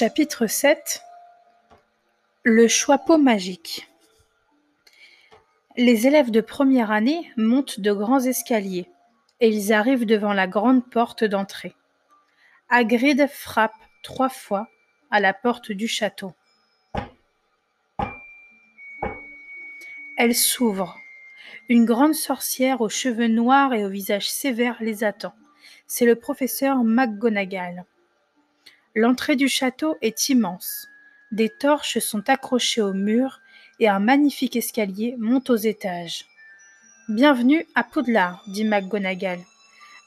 Chapitre 7 Le choixpeau magique Les élèves de première année montent de grands escaliers et ils arrivent devant la grande porte d'entrée. Hagrid frappe trois fois à la porte du château. Elle s'ouvre. Une grande sorcière aux cheveux noirs et au visage sévère les attend. C'est le professeur McGonagall. L'entrée du château est immense. Des torches sont accrochées au mur et un magnifique escalier monte aux étages. Bienvenue à Poudlard, dit McGonagall.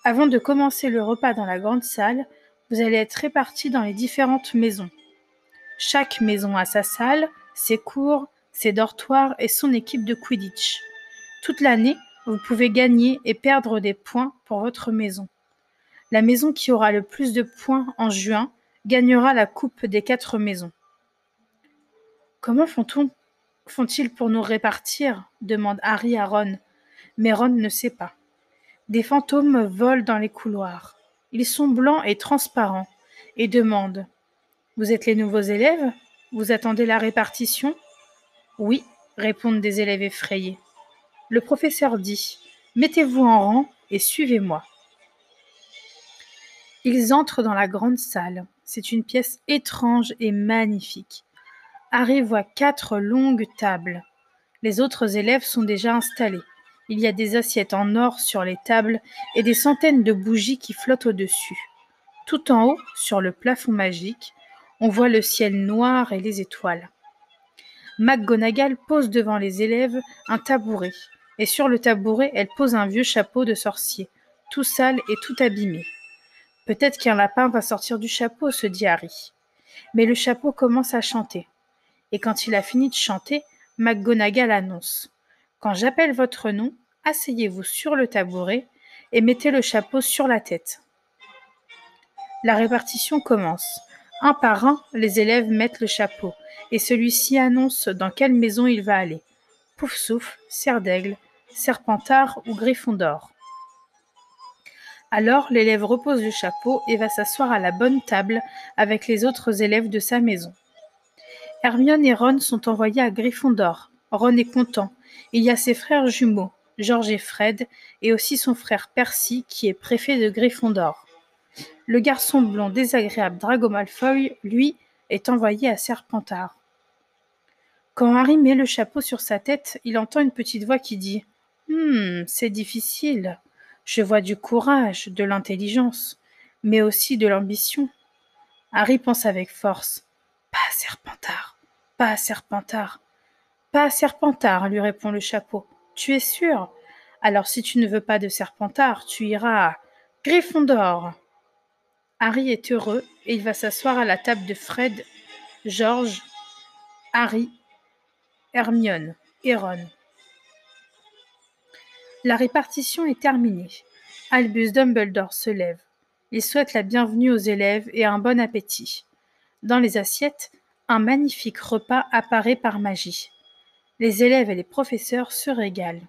Avant de commencer le repas dans la grande salle, vous allez être répartis dans les différentes maisons. Chaque maison a sa salle, ses cours, ses dortoirs et son équipe de Quidditch. Toute l'année, vous pouvez gagner et perdre des points pour votre maison. La maison qui aura le plus de points en juin gagnera la coupe des quatre maisons. Comment font-on font-ils pour nous répartir? demande Harry à Ron. Mais Ron ne sait pas. Des fantômes volent dans les couloirs. Ils sont blancs et transparents et demandent Vous êtes les nouveaux élèves? Vous attendez la répartition? Oui, répondent des élèves effrayés. Le professeur dit Mettez-vous en rang et suivez-moi. Ils entrent dans la grande salle. C'est une pièce étrange et magnifique. Harry voit quatre longues tables. Les autres élèves sont déjà installés. Il y a des assiettes en or sur les tables et des centaines de bougies qui flottent au-dessus. Tout en haut, sur le plafond magique, on voit le ciel noir et les étoiles. McGonagall pose devant les élèves un tabouret, et sur le tabouret, elle pose un vieux chapeau de sorcier, tout sale et tout abîmé. Peut-être qu'un lapin va sortir du chapeau, se dit Harry. Mais le chapeau commence à chanter. Et quand il a fini de chanter, McGonagall annonce Quand j'appelle votre nom, asseyez-vous sur le tabouret et mettez le chapeau sur la tête. La répartition commence. Un par un, les élèves mettent le chapeau, et celui-ci annonce dans quelle maison il va aller. Pouf souffle, serre d'aigle, serpentard ou griffon d'or. Alors l'élève repose le chapeau et va s'asseoir à la bonne table avec les autres élèves de sa maison. Hermione et Ron sont envoyés à Gryffondor. Ron est content. Il y a ses frères jumeaux, George et Fred, et aussi son frère Percy qui est préfet de Gryffondor. Le garçon blond désagréable Drago Malfoy, lui, est envoyé à Serpentard. Quand Harry met le chapeau sur sa tête, il entend une petite voix qui dit Hum, c'est difficile. Je vois du courage, de l'intelligence, mais aussi de l'ambition. Harry pense avec force. Pas Serpentard, pas Serpentard. Pas Serpentard, lui répond le chapeau. Tu es sûr? Alors si tu ne veux pas de Serpentard, tu iras à Gryffondor. Harry est heureux et il va s'asseoir à la table de Fred, George, Harry, Hermione et. La répartition est terminée. Albus Dumbledore se lève. Il souhaite la bienvenue aux élèves et un bon appétit. Dans les assiettes, un magnifique repas apparaît par magie. Les élèves et les professeurs se régalent.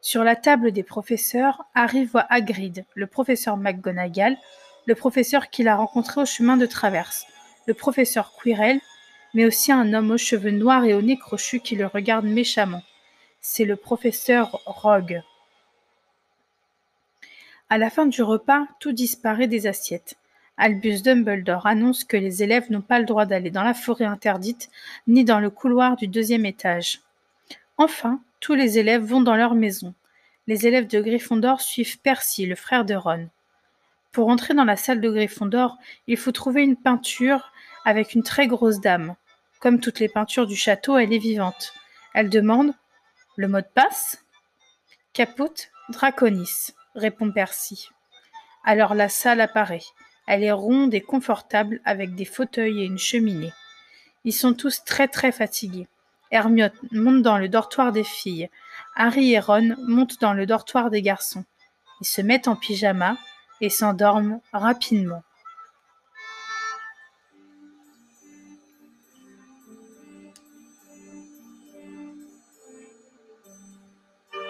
Sur la table des professeurs, Harry voit Hagrid, le professeur McGonagall, le professeur qu'il a rencontré au chemin de traverse, le professeur Quirrell, mais aussi un homme aux cheveux noirs et au nez crochu qui le regarde méchamment c'est le professeur Rogue. À la fin du repas, tout disparaît des assiettes. Albus Dumbledore annonce que les élèves n'ont pas le droit d'aller dans la forêt interdite ni dans le couloir du deuxième étage. Enfin, tous les élèves vont dans leur maison. Les élèves de Gryffondor suivent Percy, le frère de Ron. Pour entrer dans la salle de Gryffondor, il faut trouver une peinture avec une très grosse dame. Comme toutes les peintures du château, elle est vivante. Elle demande le mot de passe Caput Draconis, répond Percy. Alors la salle apparaît. Elle est ronde et confortable avec des fauteuils et une cheminée. Ils sont tous très très fatigués. Hermione monte dans le dortoir des filles. Harry et Ron montent dans le dortoir des garçons. Ils se mettent en pyjama et s'endorment rapidement.